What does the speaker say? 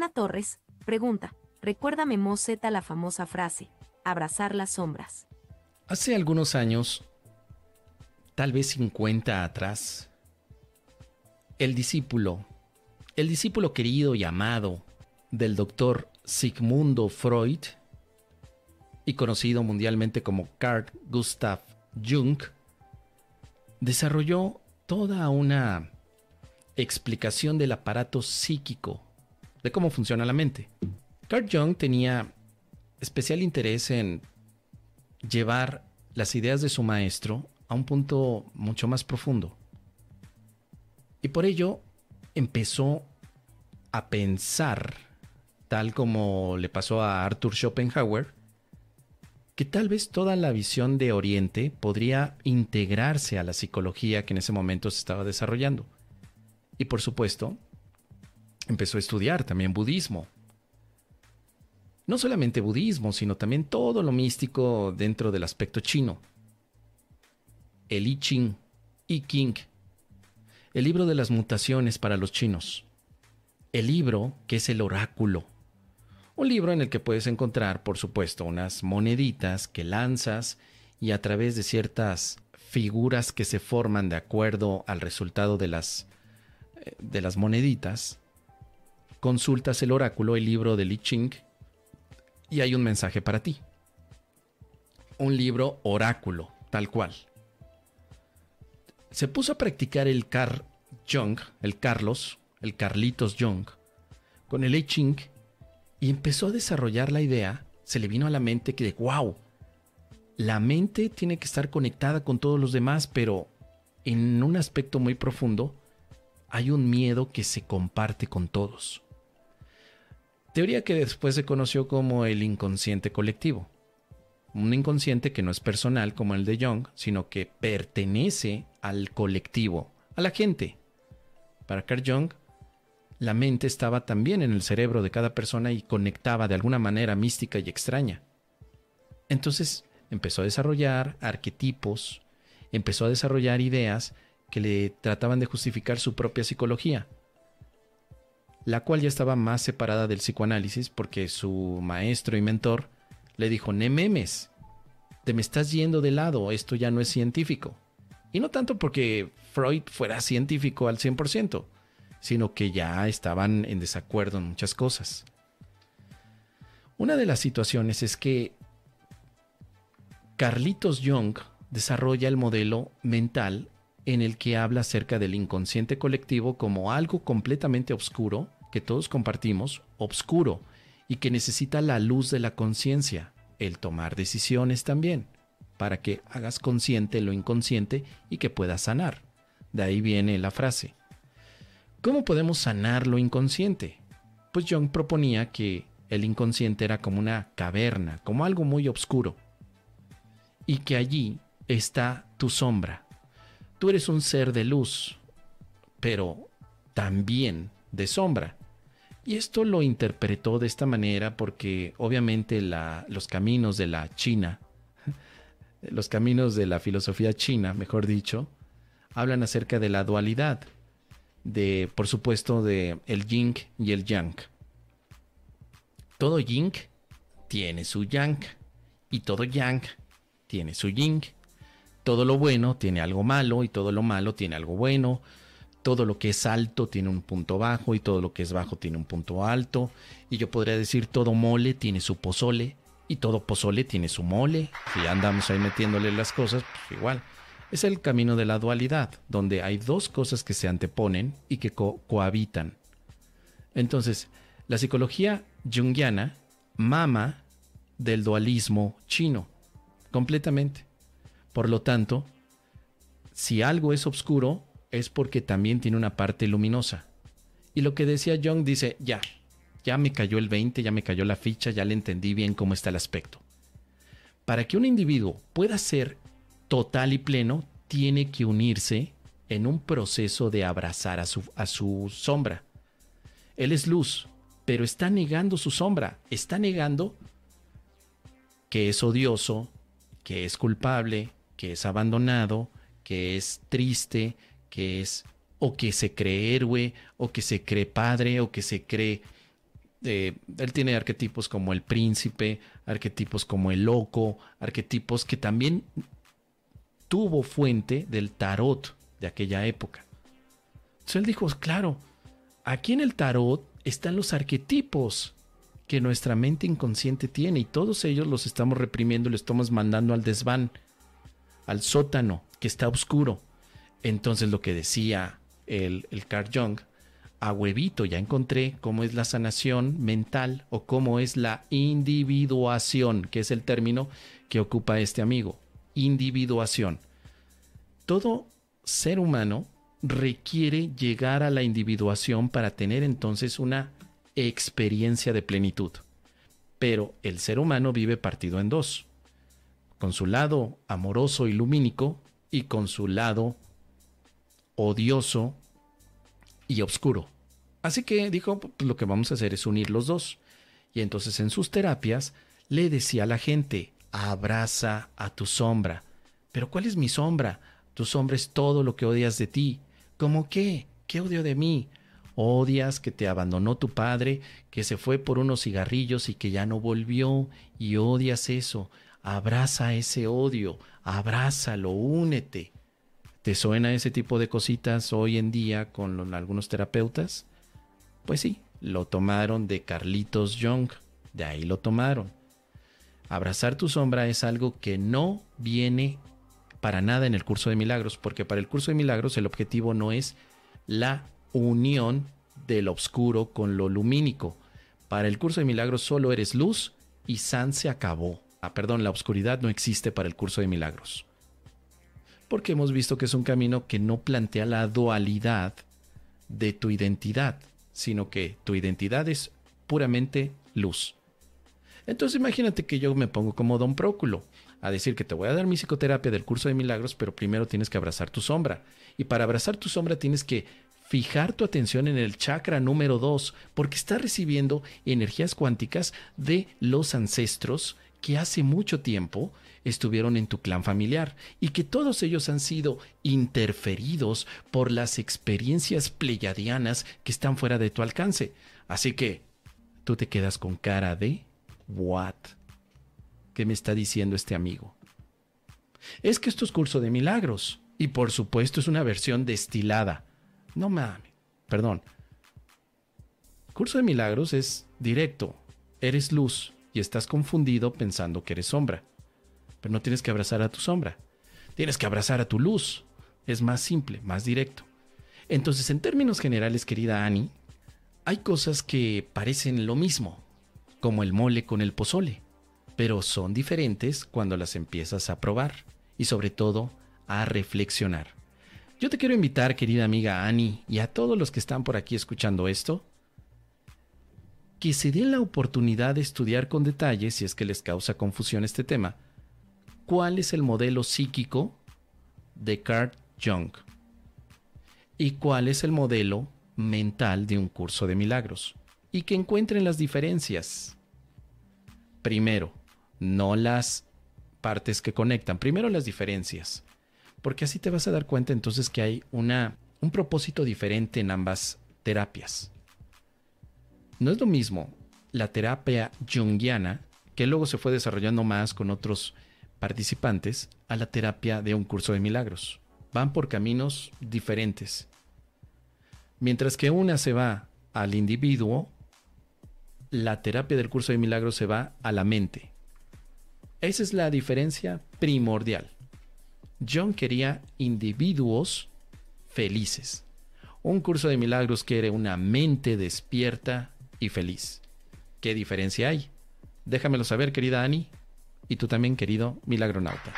Ana Torres, pregunta, recuérdame Moseta la famosa frase, abrazar las sombras. Hace algunos años, tal vez 50 atrás, el discípulo, el discípulo querido y amado del doctor Sigmundo Freud, y conocido mundialmente como Carl Gustav Jung, desarrolló toda una explicación del aparato psíquico, de cómo funciona la mente. Carl Jung tenía especial interés en llevar las ideas de su maestro a un punto mucho más profundo. Y por ello empezó a pensar, tal como le pasó a Arthur Schopenhauer, que tal vez toda la visión de Oriente podría integrarse a la psicología que en ese momento se estaba desarrollando. Y por supuesto, empezó a estudiar también budismo. No solamente budismo, sino también todo lo místico dentro del aspecto chino. El I Ching, I King, el libro de las mutaciones para los chinos. El libro que es el oráculo. Un libro en el que puedes encontrar, por supuesto, unas moneditas que lanzas y a través de ciertas figuras que se forman de acuerdo al resultado de las, eh, de las moneditas, consultas el oráculo, el libro de Li Ching, y hay un mensaje para ti. Un libro oráculo, tal cual. Se puso a practicar el Car Jung, el Carlos, el Carlitos Jung, con el I Ching y empezó a desarrollar la idea, se le vino a la mente que de wow, la mente tiene que estar conectada con todos los demás, pero en un aspecto muy profundo hay un miedo que se comparte con todos. Teoría que después se conoció como el inconsciente colectivo. Un inconsciente que no es personal como el de Jung, sino que pertenece al colectivo, a la gente. Para Carl Jung, la mente estaba también en el cerebro de cada persona y conectaba de alguna manera mística y extraña. Entonces empezó a desarrollar arquetipos, empezó a desarrollar ideas que le trataban de justificar su propia psicología la cual ya estaba más separada del psicoanálisis porque su maestro y mentor le dijo, Nememes, te me estás yendo de lado, esto ya no es científico. Y no tanto porque Freud fuera científico al 100%, sino que ya estaban en desacuerdo en muchas cosas. Una de las situaciones es que Carlitos Jung desarrolla el modelo mental en el que habla acerca del inconsciente colectivo como algo completamente oscuro que todos compartimos, oscuro, y que necesita la luz de la conciencia, el tomar decisiones también, para que hagas consciente lo inconsciente y que puedas sanar. De ahí viene la frase. ¿Cómo podemos sanar lo inconsciente? Pues Jung proponía que el inconsciente era como una caverna, como algo muy oscuro, y que allí está tu sombra, Tú eres un ser de luz, pero también de sombra. Y esto lo interpretó de esta manera porque obviamente los caminos de la China, los caminos de la filosofía china, mejor dicho, hablan acerca de la dualidad, de, por supuesto, de el yin y el yang. Todo yin tiene su yang y todo yang tiene su yin todo lo bueno tiene algo malo y todo lo malo tiene algo bueno. Todo lo que es alto tiene un punto bajo y todo lo que es bajo tiene un punto alto. Y yo podría decir todo mole tiene su pozole y todo pozole tiene su mole. Si andamos ahí metiéndole las cosas, pues igual. Es el camino de la dualidad, donde hay dos cosas que se anteponen y que cohabitan. Entonces, la psicología junguiana mama del dualismo chino, completamente. Por lo tanto, si algo es oscuro, es porque también tiene una parte luminosa. Y lo que decía Jung dice, ya, ya me cayó el 20, ya me cayó la ficha, ya le entendí bien cómo está el aspecto. Para que un individuo pueda ser total y pleno, tiene que unirse en un proceso de abrazar a su, a su sombra. Él es luz, pero está negando su sombra, está negando que es odioso, que es culpable, que es abandonado, que es triste, que es o que se cree héroe, o que se cree padre, o que se cree Eh, él tiene arquetipos como el príncipe, arquetipos como el loco, arquetipos que también tuvo fuente del tarot de aquella época. Entonces él dijo, claro, aquí en el tarot están los arquetipos que nuestra mente inconsciente tiene y todos ellos los estamos reprimiendo y los estamos mandando al desván, al sótano que está oscuro. Entonces lo que decía el, el Carl Jung, a huevito ya encontré cómo es la sanación mental o cómo es la individuación, que es el término que ocupa este amigo. Individuación. Todo ser humano requiere llegar a la individuación para tener entonces una experiencia de plenitud. Pero el ser humano vive partido en dos, con su lado amoroso y lumínico y con su lado odioso y oscuro. Así que dijo, pues lo que vamos a hacer es unir los dos. Y entonces en sus terapias le decía a la gente, abraza a tu sombra. Pero ¿cuál es mi sombra? Tu sombra es todo lo que odias de ti. ¿Cómo qué? ¿Qué odio de mí? Odias que te abandonó tu padre, que se fue por unos cigarrillos y que ya no volvió, y odias eso. Abraza ese odio, abrázalo, únete. ¿Te suena ese tipo de cositas hoy en día con algunos terapeutas? Pues sí, lo tomaron de Carlitos Young, de ahí lo tomaron. Abrazar tu sombra es algo que no viene para nada en el curso de milagros, porque para el curso de milagros el objetivo no es la unión del oscuro con lo lumínico. Para el curso de milagros solo eres luz y San se acabó. Ah, perdón, la oscuridad no existe para el curso de milagros. Porque hemos visto que es un camino que no plantea la dualidad de tu identidad, sino que tu identidad es puramente luz. Entonces imagínate que yo me pongo como don Próculo a decir que te voy a dar mi psicoterapia del curso de milagros, pero primero tienes que abrazar tu sombra. Y para abrazar tu sombra tienes que fijar tu atención en el chakra número 2, porque está recibiendo energías cuánticas de los ancestros que hace mucho tiempo estuvieron en tu clan familiar y que todos ellos han sido interferidos por las experiencias pleyadianas que están fuera de tu alcance. Así que tú te quedas con cara de what? ¿Qué me está diciendo este amigo? Es que esto es curso de milagros y por supuesto es una versión destilada no mames, perdón. Curso de milagros es directo. Eres luz y estás confundido pensando que eres sombra. Pero no tienes que abrazar a tu sombra. Tienes que abrazar a tu luz. Es más simple, más directo. Entonces, en términos generales, querida Annie, hay cosas que parecen lo mismo, como el mole con el pozole, pero son diferentes cuando las empiezas a probar y sobre todo a reflexionar. Yo te quiero invitar, querida amiga Annie, y a todos los que están por aquí escuchando esto, que se den la oportunidad de estudiar con detalle, si es que les causa confusión este tema, cuál es el modelo psíquico de Carl Jung y cuál es el modelo mental de un curso de milagros y que encuentren las diferencias. Primero, no las partes que conectan, primero las diferencias porque así te vas a dar cuenta entonces que hay una, un propósito diferente en ambas terapias. No es lo mismo la terapia junguiana, que luego se fue desarrollando más con otros participantes, a la terapia de un curso de milagros. Van por caminos diferentes. Mientras que una se va al individuo, la terapia del curso de milagros se va a la mente. Esa es la diferencia primordial. John quería individuos felices. Un curso de milagros quiere una mente despierta y feliz. ¿Qué diferencia hay? Déjamelo saber, querida Annie, y tú también, querido milagronauta.